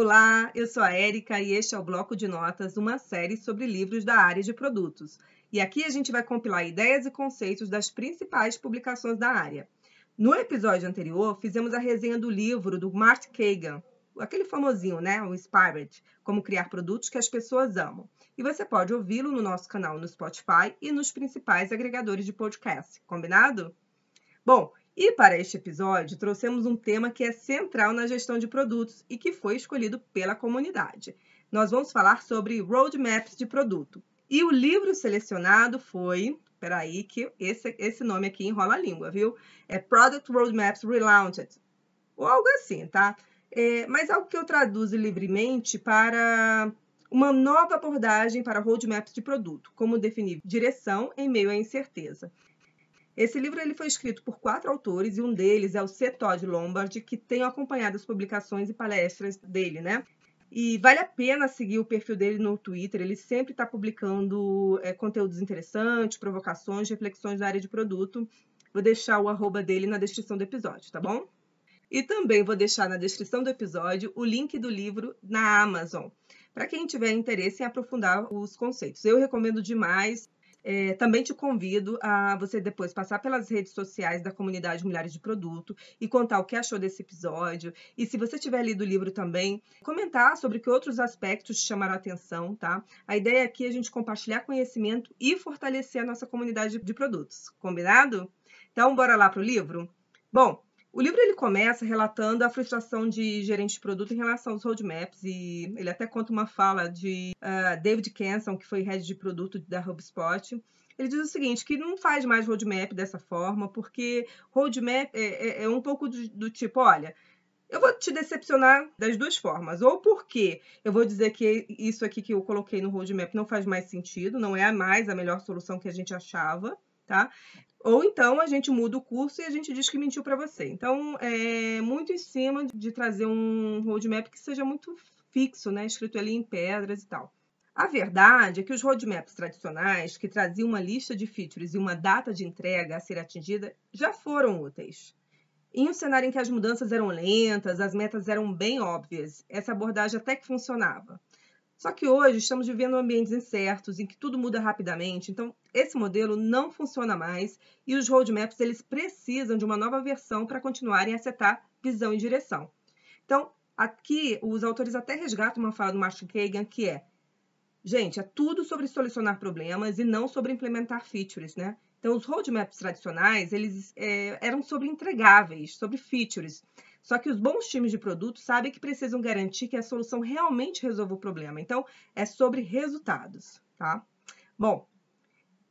Olá, eu sou a Érica e este é o Bloco de Notas, uma série sobre livros da área de produtos. E aqui a gente vai compilar ideias e conceitos das principais publicações da área. No episódio anterior, fizemos a resenha do livro do Mart Kagan, aquele famosinho, né? O Inspired, Como Criar Produtos que as Pessoas Amam. E você pode ouvi-lo no nosso canal no Spotify e nos principais agregadores de podcast, combinado? Bom, e para este episódio, trouxemos um tema que é central na gestão de produtos e que foi escolhido pela comunidade. Nós vamos falar sobre roadmaps de produto. E o livro selecionado foi. Peraí, que esse, esse nome aqui enrola a língua, viu? É Product Roadmaps Relaunched. Ou algo assim, tá? É, mas algo que eu traduzo livremente para uma nova abordagem para roadmaps de produto, como definir direção em meio à incerteza. Esse livro ele foi escrito por quatro autores e um deles é o C. Todd Lombard, que tem acompanhado as publicações e palestras dele, né? E vale a pena seguir o perfil dele no Twitter, ele sempre está publicando é, conteúdos interessantes, provocações, reflexões da área de produto. Vou deixar o arroba dele na descrição do episódio, tá bom? E também vou deixar na descrição do episódio o link do livro na Amazon, para quem tiver interesse em aprofundar os conceitos. Eu recomendo demais. É, também te convido a você depois passar pelas redes sociais da comunidade Mulheres de Produto e contar o que achou desse episódio. E se você tiver lido o livro também, comentar sobre que outros aspectos te chamaram a atenção, tá? A ideia aqui é a gente compartilhar conhecimento e fortalecer a nossa comunidade de produtos. Combinado? Então, bora lá para o livro? Bom, o livro ele começa relatando a frustração de gerente de produto em relação aos roadmaps e ele até conta uma fala de uh, David Kenson, que foi head de produto da HubSpot. Ele diz o seguinte, que não faz mais roadmap dessa forma, porque roadmap é, é, é um pouco do, do tipo, olha, eu vou te decepcionar das duas formas. Ou porque eu vou dizer que isso aqui que eu coloquei no roadmap não faz mais sentido, não é mais a melhor solução que a gente achava, tá? Ou então a gente muda o curso e a gente diz que mentiu para você. Então, é muito em cima de trazer um roadmap que seja muito fixo, né? Escrito ali em pedras e tal. A verdade é que os roadmaps tradicionais, que traziam uma lista de features e uma data de entrega a ser atingida, já foram úteis. Em um cenário em que as mudanças eram lentas, as metas eram bem óbvias, essa abordagem até que funcionava. Só que hoje estamos vivendo ambientes incertos, em que tudo muda rapidamente, então esse modelo não funciona mais e os roadmaps eles precisam de uma nova versão para continuarem a setar visão e direção. Então, aqui os autores até resgatam uma fala do Martin Kagan que é Gente, é tudo sobre solucionar problemas e não sobre implementar features, né? Então, os roadmaps tradicionais, eles é, eram sobre entregáveis, sobre features. Só que os bons times de produto sabem que precisam garantir que a solução realmente resolva o problema. Então, é sobre resultados, tá? Bom,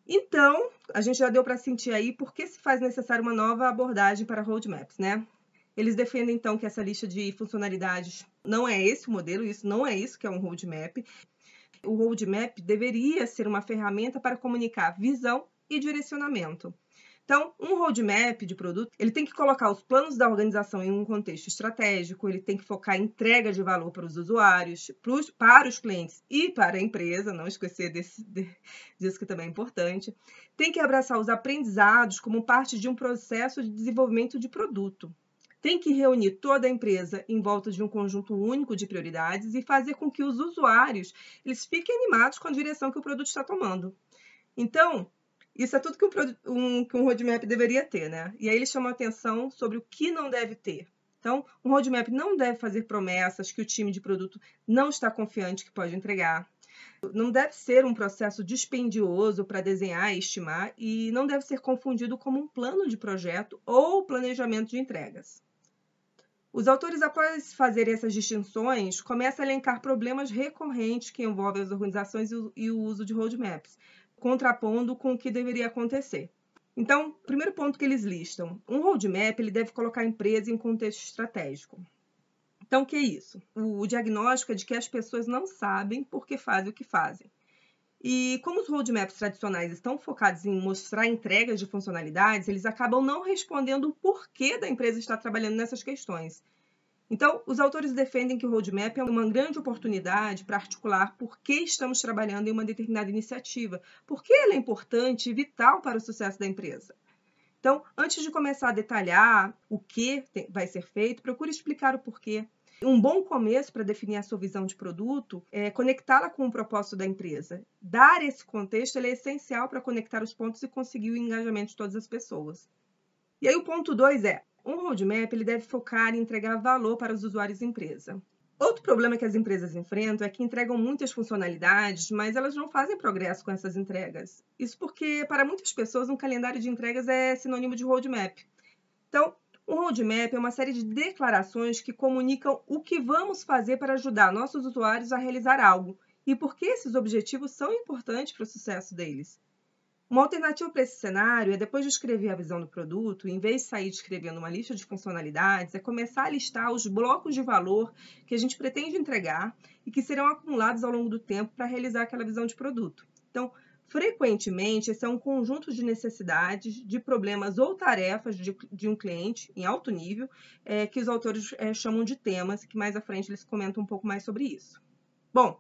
então, a gente já deu para sentir aí por que se faz necessário uma nova abordagem para roadmaps, né? Eles defendem, então, que essa lista de funcionalidades não é esse o modelo, isso não é isso que é um roadmap. O roadmap deveria ser uma ferramenta para comunicar visão e direcionamento. Então, um roadmap de produto, ele tem que colocar os planos da organização em um contexto estratégico, ele tem que focar em entrega de valor para os usuários, para os clientes e para a empresa, não esquecer desse, disso que também é importante. Tem que abraçar os aprendizados como parte de um processo de desenvolvimento de produto. Tem que reunir toda a empresa em volta de um conjunto único de prioridades e fazer com que os usuários eles fiquem animados com a direção que o produto está tomando. Então, isso é tudo que um, um, que um roadmap deveria ter, né? E aí ele chama atenção sobre o que não deve ter. Então, um roadmap não deve fazer promessas que o time de produto não está confiante que pode entregar. Não deve ser um processo dispendioso para desenhar e estimar e não deve ser confundido como um plano de projeto ou planejamento de entregas. Os autores, após fazerem essas distinções, começam a elencar problemas recorrentes que envolvem as organizações e o uso de roadmaps, contrapondo com o que deveria acontecer. Então, primeiro ponto que eles listam, um roadmap ele deve colocar a empresa em contexto estratégico. Então, o que é isso? O diagnóstico é de que as pessoas não sabem por que fazem o que fazem. E como os roadmaps tradicionais estão focados em mostrar entregas de funcionalidades, eles acabam não respondendo o porquê da empresa estar trabalhando nessas questões. Então, os autores defendem que o roadmap é uma grande oportunidade para articular por que estamos trabalhando em uma determinada iniciativa, por que ela é importante e vital para o sucesso da empresa. Então, antes de começar a detalhar o que vai ser feito, procure explicar o porquê. Um bom começo para definir a sua visão de produto é conectá-la com o propósito da empresa. Dar esse contexto é essencial para conectar os pontos e conseguir o engajamento de todas as pessoas. E aí o ponto 2 é, um roadmap ele deve focar em entregar valor para os usuários da empresa. Outro problema que as empresas enfrentam é que entregam muitas funcionalidades, mas elas não fazem progresso com essas entregas. Isso porque, para muitas pessoas, um calendário de entregas é sinônimo de roadmap. Então, um roadmap é uma série de declarações que comunicam o que vamos fazer para ajudar nossos usuários a realizar algo e por que esses objetivos são importantes para o sucesso deles. Uma alternativa para esse cenário é, depois de escrever a visão do produto, em vez de sair escrevendo uma lista de funcionalidades, é começar a listar os blocos de valor que a gente pretende entregar e que serão acumulados ao longo do tempo para realizar aquela visão de produto. Então, Frequentemente, esse é um conjunto de necessidades, de problemas ou tarefas de, de um cliente em alto nível, é, que os autores é, chamam de temas, que mais à frente eles comentam um pouco mais sobre isso. Bom,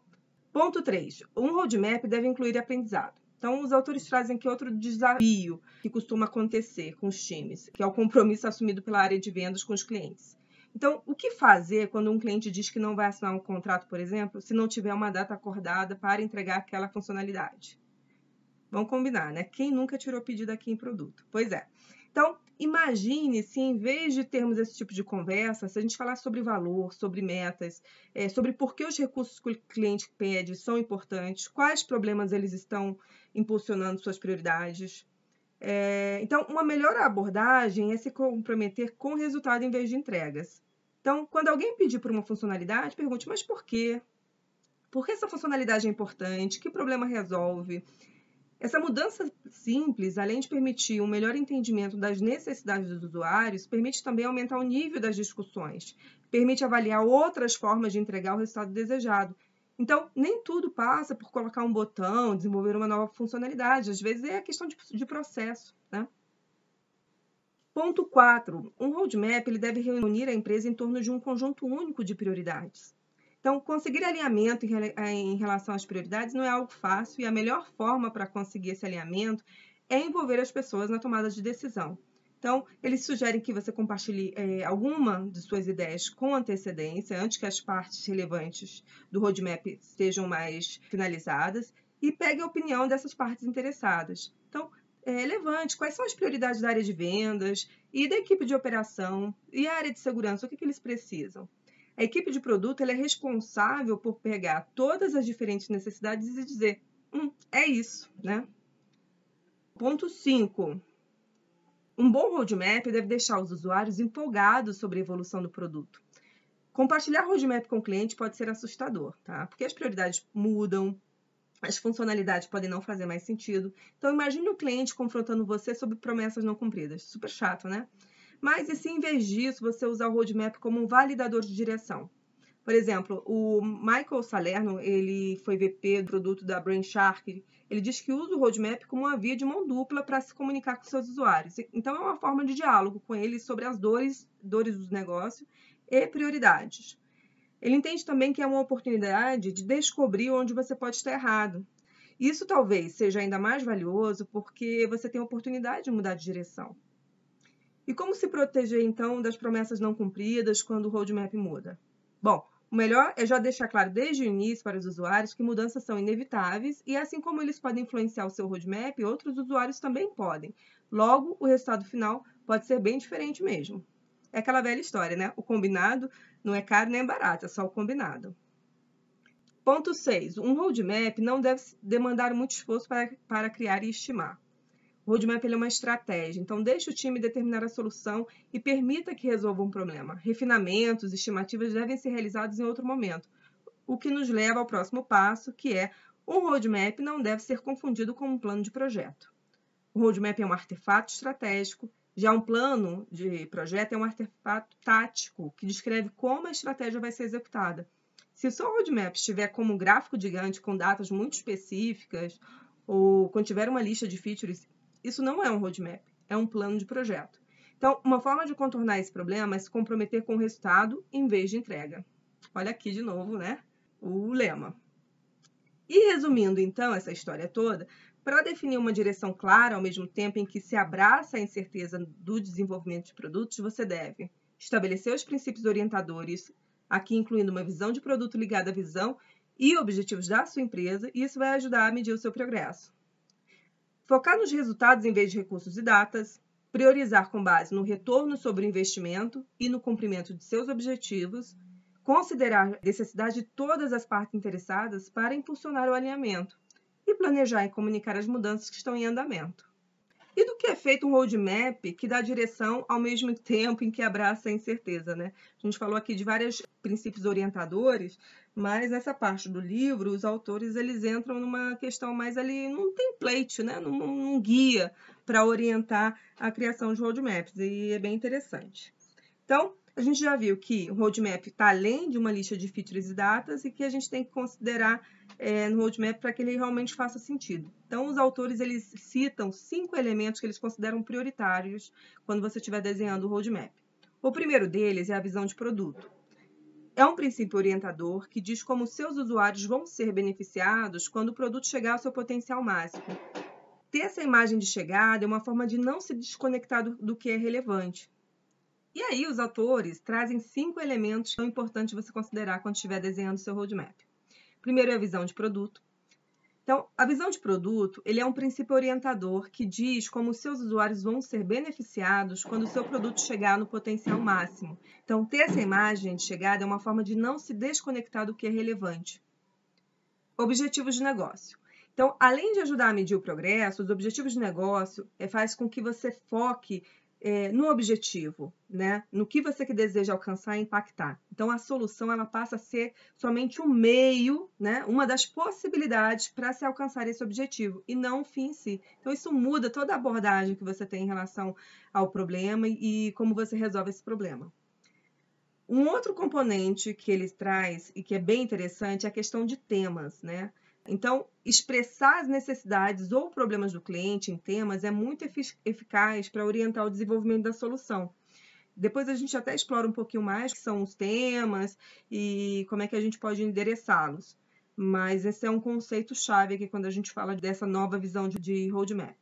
ponto 3. Um roadmap deve incluir aprendizado. Então, os autores trazem aqui outro desafio que costuma acontecer com os times, que é o compromisso assumido pela área de vendas com os clientes. Então, o que fazer quando um cliente diz que não vai assinar um contrato, por exemplo, se não tiver uma data acordada para entregar aquela funcionalidade? Vamos combinar, né? Quem nunca tirou pedido aqui em produto? Pois é. Então, imagine se em vez de termos esse tipo de conversa, se a gente falar sobre valor, sobre metas, é, sobre por que os recursos que o cliente pede são importantes, quais problemas eles estão impulsionando suas prioridades. É, então, uma melhor abordagem é se comprometer com o resultado em vez de entregas. Então, quando alguém pedir por uma funcionalidade, pergunte, mas por quê? Por que essa funcionalidade é importante? Que problema resolve? Essa mudança simples, além de permitir um melhor entendimento das necessidades dos usuários, permite também aumentar o nível das discussões, permite avaliar outras formas de entregar o resultado desejado. Então, nem tudo passa por colocar um botão, desenvolver uma nova funcionalidade, às vezes é questão de, de processo. Né? Ponto 4. Um roadmap ele deve reunir a empresa em torno de um conjunto único de prioridades. Então, conseguir alinhamento em relação às prioridades não é algo fácil e a melhor forma para conseguir esse alinhamento é envolver as pessoas na tomada de decisão. Então, eles sugerem que você compartilhe é, alguma de suas ideias com antecedência, antes que as partes relevantes do roadmap sejam mais finalizadas, e pegue a opinião dessas partes interessadas. Então, é, levante quais são as prioridades da área de vendas e da equipe de operação e a área de segurança, o que, que eles precisam. A equipe de produto é responsável por pegar todas as diferentes necessidades e dizer, hum, é isso, né? Ponto 5. Um bom roadmap deve deixar os usuários empolgados sobre a evolução do produto. Compartilhar roadmap com o cliente pode ser assustador, tá? Porque as prioridades mudam, as funcionalidades podem não fazer mais sentido. Então, imagine o cliente confrontando você sobre promessas não cumpridas. Super chato, né? Mas e se em vez disso você usar o roadmap como um validador de direção? Por exemplo, o Michael Salerno, ele foi VP do produto da Brainshark, ele diz que usa o roadmap como uma via de mão dupla para se comunicar com seus usuários. Então é uma forma de diálogo com eles sobre as dores, dores do negócio e prioridades. Ele entende também que é uma oportunidade de descobrir onde você pode estar errado. Isso talvez seja ainda mais valioso porque você tem a oportunidade de mudar de direção. E como se proteger, então, das promessas não cumpridas quando o roadmap muda? Bom, o melhor é já deixar claro desde o início para os usuários que mudanças são inevitáveis e, assim como eles podem influenciar o seu roadmap, outros usuários também podem. Logo, o resultado final pode ser bem diferente mesmo. É aquela velha história, né? O combinado não é caro nem barato, é só o combinado. Ponto 6. Um roadmap não deve demandar muito esforço para, para criar e estimar. O roadmap é uma estratégia, então deixe o time determinar a solução e permita que resolva um problema. Refinamentos, estimativas devem ser realizados em outro momento, o que nos leva ao próximo passo, que é um roadmap não deve ser confundido com um plano de projeto. O roadmap é um artefato estratégico, já um plano de projeto é um artefato tático, que descreve como a estratégia vai ser executada. Se o seu roadmap estiver como um gráfico gigante com datas muito específicas, ou quando tiver uma lista de features isso não é um roadmap, é um plano de projeto. Então, uma forma de contornar esse problema é se comprometer com o resultado em vez de entrega. Olha aqui de novo, né? O lema. E resumindo então essa história toda, para definir uma direção clara ao mesmo tempo em que se abraça a incerteza do desenvolvimento de produtos, você deve estabelecer os princípios orientadores aqui incluindo uma visão de produto ligada à visão e objetivos da sua empresa, e isso vai ajudar a medir o seu progresso. Focar nos resultados em vez de recursos e datas, priorizar com base no retorno sobre o investimento e no cumprimento de seus objetivos, considerar a necessidade de todas as partes interessadas para impulsionar o alinhamento e planejar e comunicar as mudanças que estão em andamento. E do que é feito um roadmap que dá direção ao mesmo tempo em que abraça a incerteza, né? A gente falou aqui de vários princípios orientadores, mas nessa parte do livro, os autores eles entram numa questão mais ali, num template, né? num, num guia para orientar a criação de roadmaps, e é bem interessante. Então, a gente já viu que o roadmap está além de uma lista de features e datas e que a gente tem que considerar é, no roadmap para que ele realmente faça sentido. Então, os autores eles citam cinco elementos que eles consideram prioritários quando você estiver desenhando o roadmap. O primeiro deles é a visão de produto é um princípio orientador que diz como seus usuários vão ser beneficiados quando o produto chegar ao seu potencial máximo. Ter essa imagem de chegada é uma forma de não se desconectar do, do que é relevante. E aí, os autores trazem cinco elementos que são importantes você considerar quando estiver desenhando seu roadmap. Primeiro é a visão de produto. Então, a visão de produto, ele é um princípio orientador que diz como seus usuários vão ser beneficiados quando o seu produto chegar no potencial máximo. Então, ter essa imagem de chegada é uma forma de não se desconectar do que é relevante. Objetivos de negócio. Então, além de ajudar a medir o progresso, os objetivos de negócio é, faz com que você foque é, no objetivo, né? no que você que deseja alcançar e impactar. Então, a solução ela passa a ser somente um meio, né? uma das possibilidades para se alcançar esse objetivo, e não o fim em si. Então, isso muda toda a abordagem que você tem em relação ao problema e como você resolve esse problema. Um outro componente que ele traz e que é bem interessante é a questão de temas, né? Então, expressar as necessidades ou problemas do cliente em temas é muito eficaz para orientar o desenvolvimento da solução. Depois a gente até explora um pouquinho mais que são os temas e como é que a gente pode endereçá-los. Mas esse é um conceito chave aqui quando a gente fala dessa nova visão de roadmap.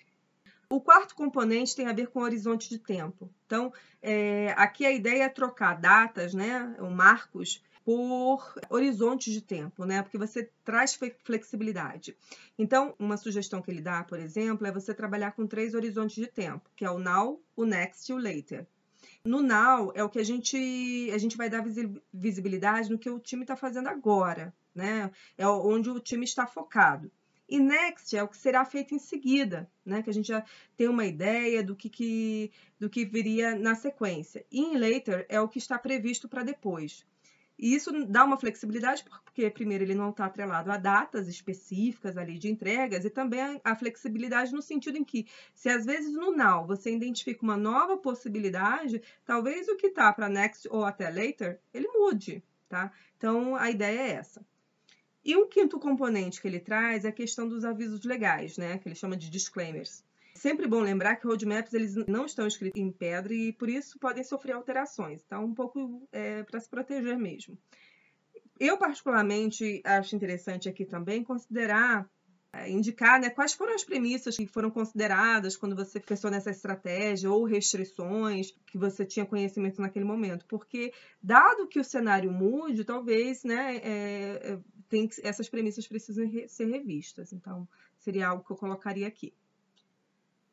O quarto componente tem a ver com o horizonte de tempo. Então, é, aqui a ideia é trocar datas, né, ou marcos, por horizontes de tempo, né? Porque você traz flexibilidade. Então, uma sugestão que ele dá, por exemplo, é você trabalhar com três horizontes de tempo, que é o now, o next e o later. No now é o que a gente a gente vai dar visibilidade no que o time está fazendo agora, né? É onde o time está focado. E next é o que será feito em seguida, né? Que a gente já tem uma ideia do que, que do que viria na sequência. E em later é o que está previsto para depois. E isso dá uma flexibilidade, porque, primeiro, ele não está atrelado a datas específicas ali de entregas, e também a flexibilidade no sentido em que, se às vezes no now você identifica uma nova possibilidade, talvez o que está para next ou até later, ele mude, tá? Então, a ideia é essa. E um quinto componente que ele traz é a questão dos avisos legais, né? Que ele chama de disclaimers. Sempre bom lembrar que roadmaps eles não estão escritos em pedra e por isso podem sofrer alterações. Então, um pouco é, para se proteger mesmo. Eu, particularmente, acho interessante aqui também considerar, é, indicar né, quais foram as premissas que foram consideradas quando você pensou nessa estratégia ou restrições que você tinha conhecimento naquele momento. Porque, dado que o cenário mude, talvez né, é, é tem, essas premissas precisem ser revistas. Então, seria algo que eu colocaria aqui.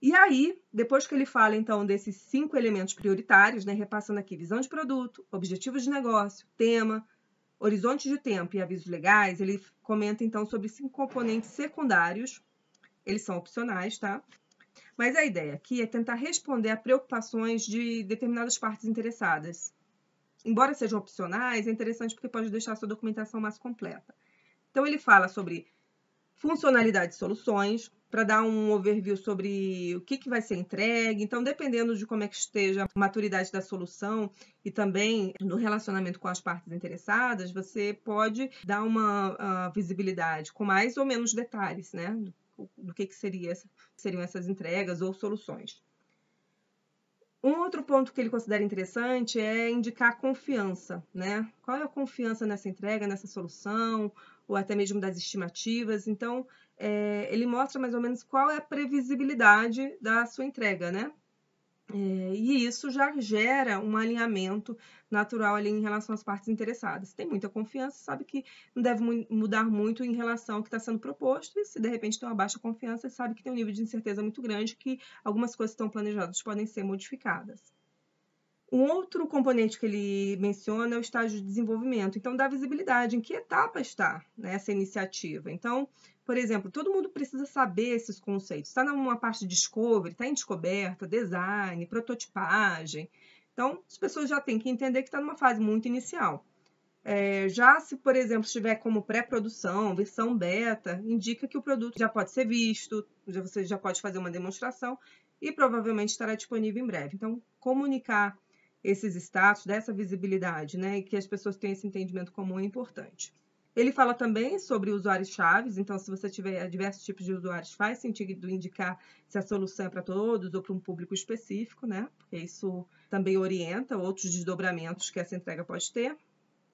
E aí, depois que ele fala então desses cinco elementos prioritários, né, repassando aqui visão de produto, objetivos de negócio, tema, horizonte de tempo e avisos legais, ele comenta então sobre cinco componentes secundários. Eles são opcionais, tá? Mas a ideia aqui é tentar responder a preocupações de determinadas partes interessadas. Embora sejam opcionais, é interessante porque pode deixar sua documentação mais completa. Então ele fala sobre funcionalidade de soluções, para dar um overview sobre o que, que vai ser entregue. Então, dependendo de como é que esteja a maturidade da solução e também no relacionamento com as partes interessadas, você pode dar uma uh, visibilidade com mais ou menos detalhes, né? Do, do que, que seria, seriam essas entregas ou soluções. Um outro ponto que ele considera interessante é indicar confiança, né? Qual é a confiança nessa entrega, nessa solução, ou até mesmo das estimativas. Então, é, ele mostra mais ou menos qual é a previsibilidade da sua entrega, né? É, e isso já gera um alinhamento natural ali em relação às partes interessadas. Tem muita confiança, sabe que não deve mudar muito em relação ao que está sendo proposto, e se de repente tem uma baixa confiança, sabe que tem um nível de incerteza muito grande, que algumas coisas estão planejadas podem ser modificadas. Um outro componente que ele menciona é o estágio de desenvolvimento. Então, dá visibilidade em que etapa está né, essa iniciativa. Então, por exemplo, todo mundo precisa saber esses conceitos. Está numa parte de discovery, está em descoberta, design, prototipagem. Então, as pessoas já têm que entender que está numa fase muito inicial. É, já se, por exemplo, estiver como pré-produção, versão beta, indica que o produto já pode ser visto, já, você já pode fazer uma demonstração e provavelmente estará disponível em breve. Então, comunicar esses status, dessa visibilidade, né, e que as pessoas tenham esse entendimento comum é importante. Ele fala também sobre usuários chaves, então se você tiver diversos tipos de usuários, faz sentido indicar se a solução é para todos ou para um público específico, né? Porque isso também orienta outros desdobramentos que essa entrega pode ter.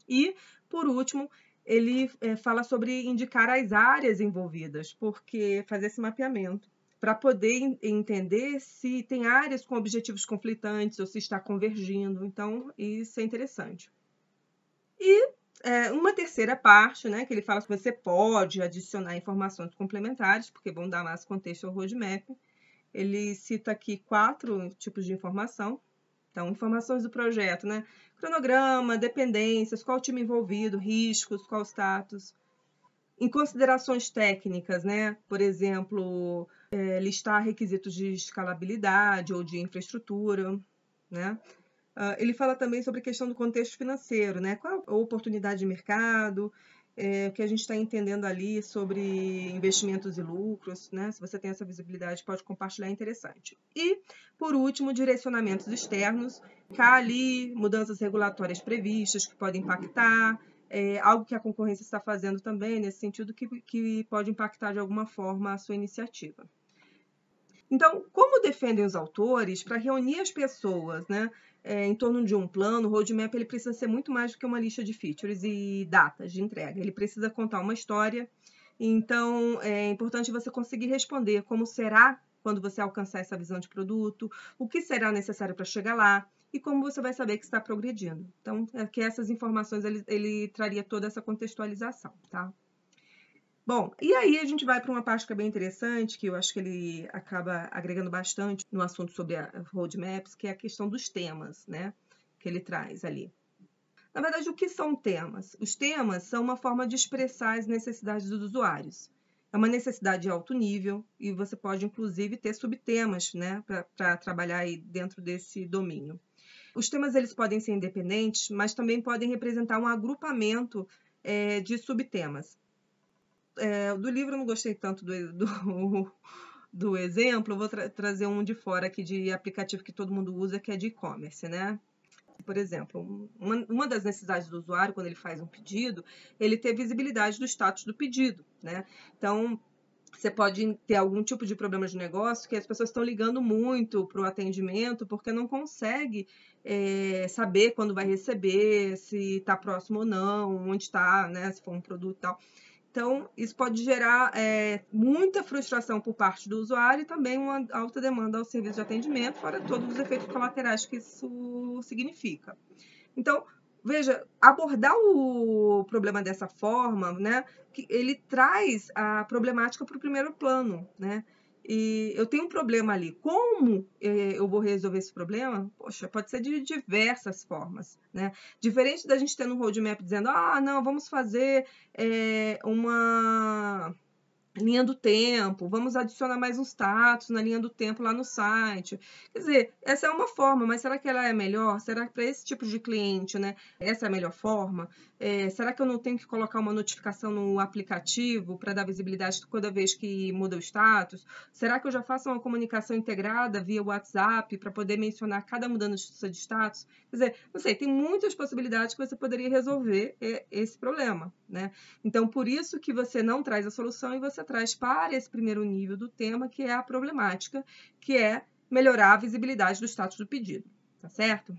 E, por último, ele é, fala sobre indicar as áreas envolvidas, porque fazer esse mapeamento para poder entender se tem áreas com objetivos conflitantes ou se está convergindo. Então, isso é interessante. E é, uma terceira parte, né, que ele fala que você pode adicionar informações complementares, porque vão dar mais contexto ao roadmap. Ele cita aqui quatro tipos de informação. Então, informações do projeto, né? Cronograma, dependências, qual time envolvido, riscos, qual status. Em considerações técnicas, né? Por exemplo, é, listar requisitos de escalabilidade ou de infraestrutura, né? Uh, ele fala também sobre a questão do contexto financeiro, né? Qual a oportunidade de mercado, é, o que a gente está entendendo ali sobre investimentos e lucros, né? Se você tem essa visibilidade, pode compartilhar, é interessante. E, por último, direcionamentos externos, cá ali mudanças regulatórias previstas que podem impactar, é, algo que a concorrência está fazendo também, nesse sentido, que, que pode impactar de alguma forma a sua iniciativa. Então, como defendem os autores para reunir as pessoas né, é, em torno de um plano, o roadmap ele precisa ser muito mais do que uma lista de features e datas de entrega. Ele precisa contar uma história. Então, é importante você conseguir responder como será quando você alcançar essa visão de produto, o que será necessário para chegar lá e como você vai saber que está progredindo. Então, é que essas informações ele, ele traria toda essa contextualização, tá? Bom, e aí a gente vai para uma parte que é bem interessante, que eu acho que ele acaba agregando bastante no assunto sobre roadmaps, que é a questão dos temas, né? Que ele traz ali. Na verdade, o que são temas? Os temas são uma forma de expressar as necessidades dos usuários. É uma necessidade de alto nível e você pode, inclusive, ter subtemas né, para trabalhar aí dentro desse domínio. Os temas eles podem ser independentes, mas também podem representar um agrupamento é, de subtemas é, do livro eu não gostei tanto do, do, do exemplo, eu vou tra trazer um de fora aqui de aplicativo que todo mundo usa, que é de e-commerce, né? Por exemplo, uma, uma das necessidades do usuário, quando ele faz um pedido, ele ter visibilidade do status do pedido, né? Então, você pode ter algum tipo de problema de negócio que as pessoas estão ligando muito para o atendimento porque não consegue é, saber quando vai receber, se está próximo ou não, onde está, né? Se for um produto e tal. Então, isso pode gerar é, muita frustração por parte do usuário e também uma alta demanda ao serviço de atendimento, fora todos os efeitos colaterais que isso significa. Então, veja, abordar o problema dessa forma, né, que ele traz a problemática para o primeiro plano, né? E eu tenho um problema ali. Como eh, eu vou resolver esse problema? Poxa, pode ser de diversas formas, né? Diferente da gente ter no roadmap dizendo, ah, não, vamos fazer é, uma linha do tempo, vamos adicionar mais uns status na linha do tempo lá no site. Quer dizer, essa é uma forma, mas será que ela é melhor? Será que para esse tipo de cliente, né, essa é a melhor forma? É, será que eu não tenho que colocar uma notificação no aplicativo para dar visibilidade toda vez que muda o status? Será que eu já faço uma comunicação integrada via WhatsApp para poder mencionar cada mudança de status? Quer dizer, não sei, tem muitas possibilidades que você poderia resolver é, esse problema, né? Então, por isso que você não traz a solução e você traz para esse primeiro nível do tema, que é a problemática, que é melhorar a visibilidade do status do pedido, tá certo?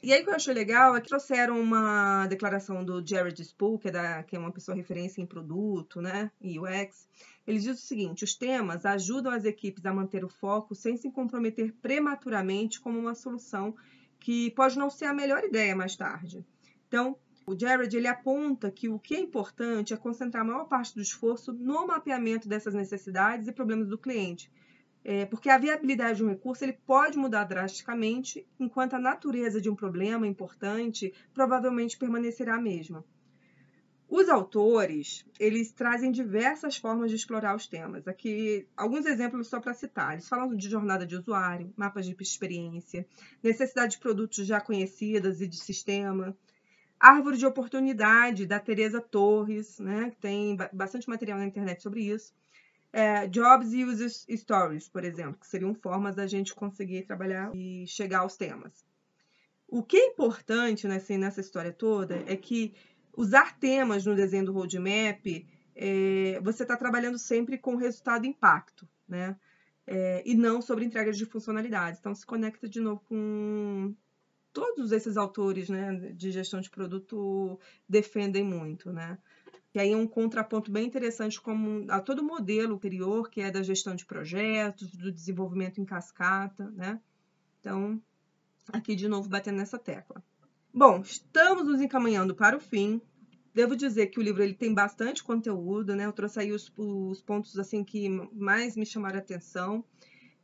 E aí o que eu achei legal é que trouxeram uma declaração do Jared Spool, que é, da, que é uma pessoa referência em produto, né, e UX. Ele diz o seguinte: os temas ajudam as equipes a manter o foco sem se comprometer prematuramente como uma solução que pode não ser a melhor ideia mais tarde. Então, o Jared ele aponta que o que é importante é concentrar a maior parte do esforço no mapeamento dessas necessidades e problemas do cliente, é, porque a viabilidade de um recurso ele pode mudar drasticamente, enquanto a natureza de um problema importante provavelmente permanecerá a mesma. Os autores, eles trazem diversas formas de explorar os temas. Aqui, alguns exemplos só para citar. Eles falam de jornada de usuário, mapas de experiência, necessidade de produtos já conhecidos e de sistema, árvore de oportunidade, da Teresa Torres, né, tem bastante material na internet sobre isso, é, jobs e user stories, por exemplo, que seriam formas da gente conseguir trabalhar e chegar aos temas. O que é importante nessa, nessa história toda é que usar temas no desenho do roadmap, é, você está trabalhando sempre com resultado e impacto, né? É, e não sobre entregas de funcionalidades. Então, se conecta de novo com todos esses autores né, de gestão de produto defendem muito, né? que aí um contraponto bem interessante como a todo o modelo anterior, que é da gestão de projetos, do desenvolvimento em cascata, né? Então, aqui de novo batendo nessa tecla. Bom, estamos nos encaminhando para o fim. Devo dizer que o livro ele tem bastante conteúdo, né? Eu trouxe aí os, os pontos assim que mais me chamaram a atenção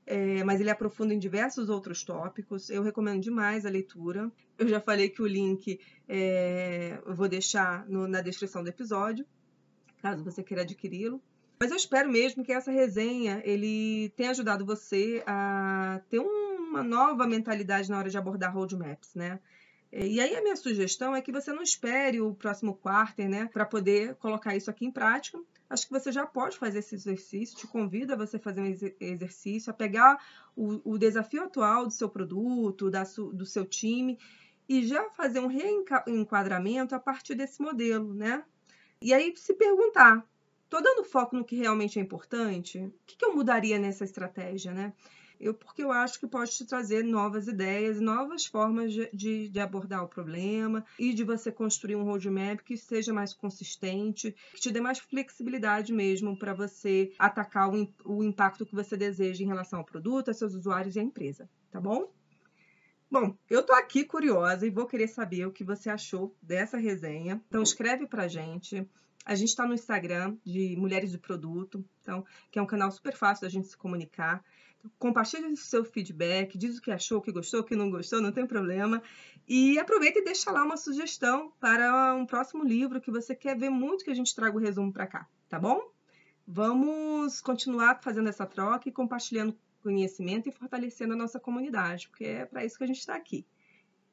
é, mas ele aprofunda em diversos outros tópicos. Eu recomendo demais a leitura. Eu já falei que o link é, eu vou deixar no, na descrição do episódio, caso você queira adquiri-lo. Mas eu espero mesmo que essa resenha ele tenha ajudado você a ter uma nova mentalidade na hora de abordar roadmaps, né? E aí a minha sugestão é que você não espere o próximo quarter, né, para poder colocar isso aqui em prática. Acho que você já pode fazer esse exercício, te convido a você fazer um exercício, a pegar o, o desafio atual do seu produto, da su, do seu time e já fazer um reenquadramento a partir desse modelo, né? E aí se perguntar, estou dando foco no que realmente é importante? O que, que eu mudaria nessa estratégia, né? Eu, porque eu acho que pode te trazer novas ideias, novas formas de, de, abordar o problema e de você construir um roadmap que seja mais consistente, que te dê mais flexibilidade mesmo para você atacar o, o impacto que você deseja em relação ao produto, a seus usuários e à empresa, tá bom? Bom, eu tô aqui curiosa e vou querer saber o que você achou dessa resenha. Então escreve pra gente. A gente está no Instagram de Mulheres de Produto, então, que é um canal super fácil da gente se comunicar compartilhe o seu feedback, diz o que achou, o que gostou, o que não gostou, não tem problema. E aproveita e deixa lá uma sugestão para um próximo livro que você quer ver muito que a gente traga o resumo para cá, tá bom? Vamos continuar fazendo essa troca e compartilhando conhecimento e fortalecendo a nossa comunidade, porque é para isso que a gente está aqui.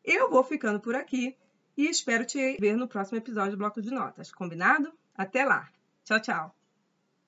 Eu vou ficando por aqui e espero te ver no próximo episódio do Bloco de Notas. Combinado? Até lá! Tchau, tchau!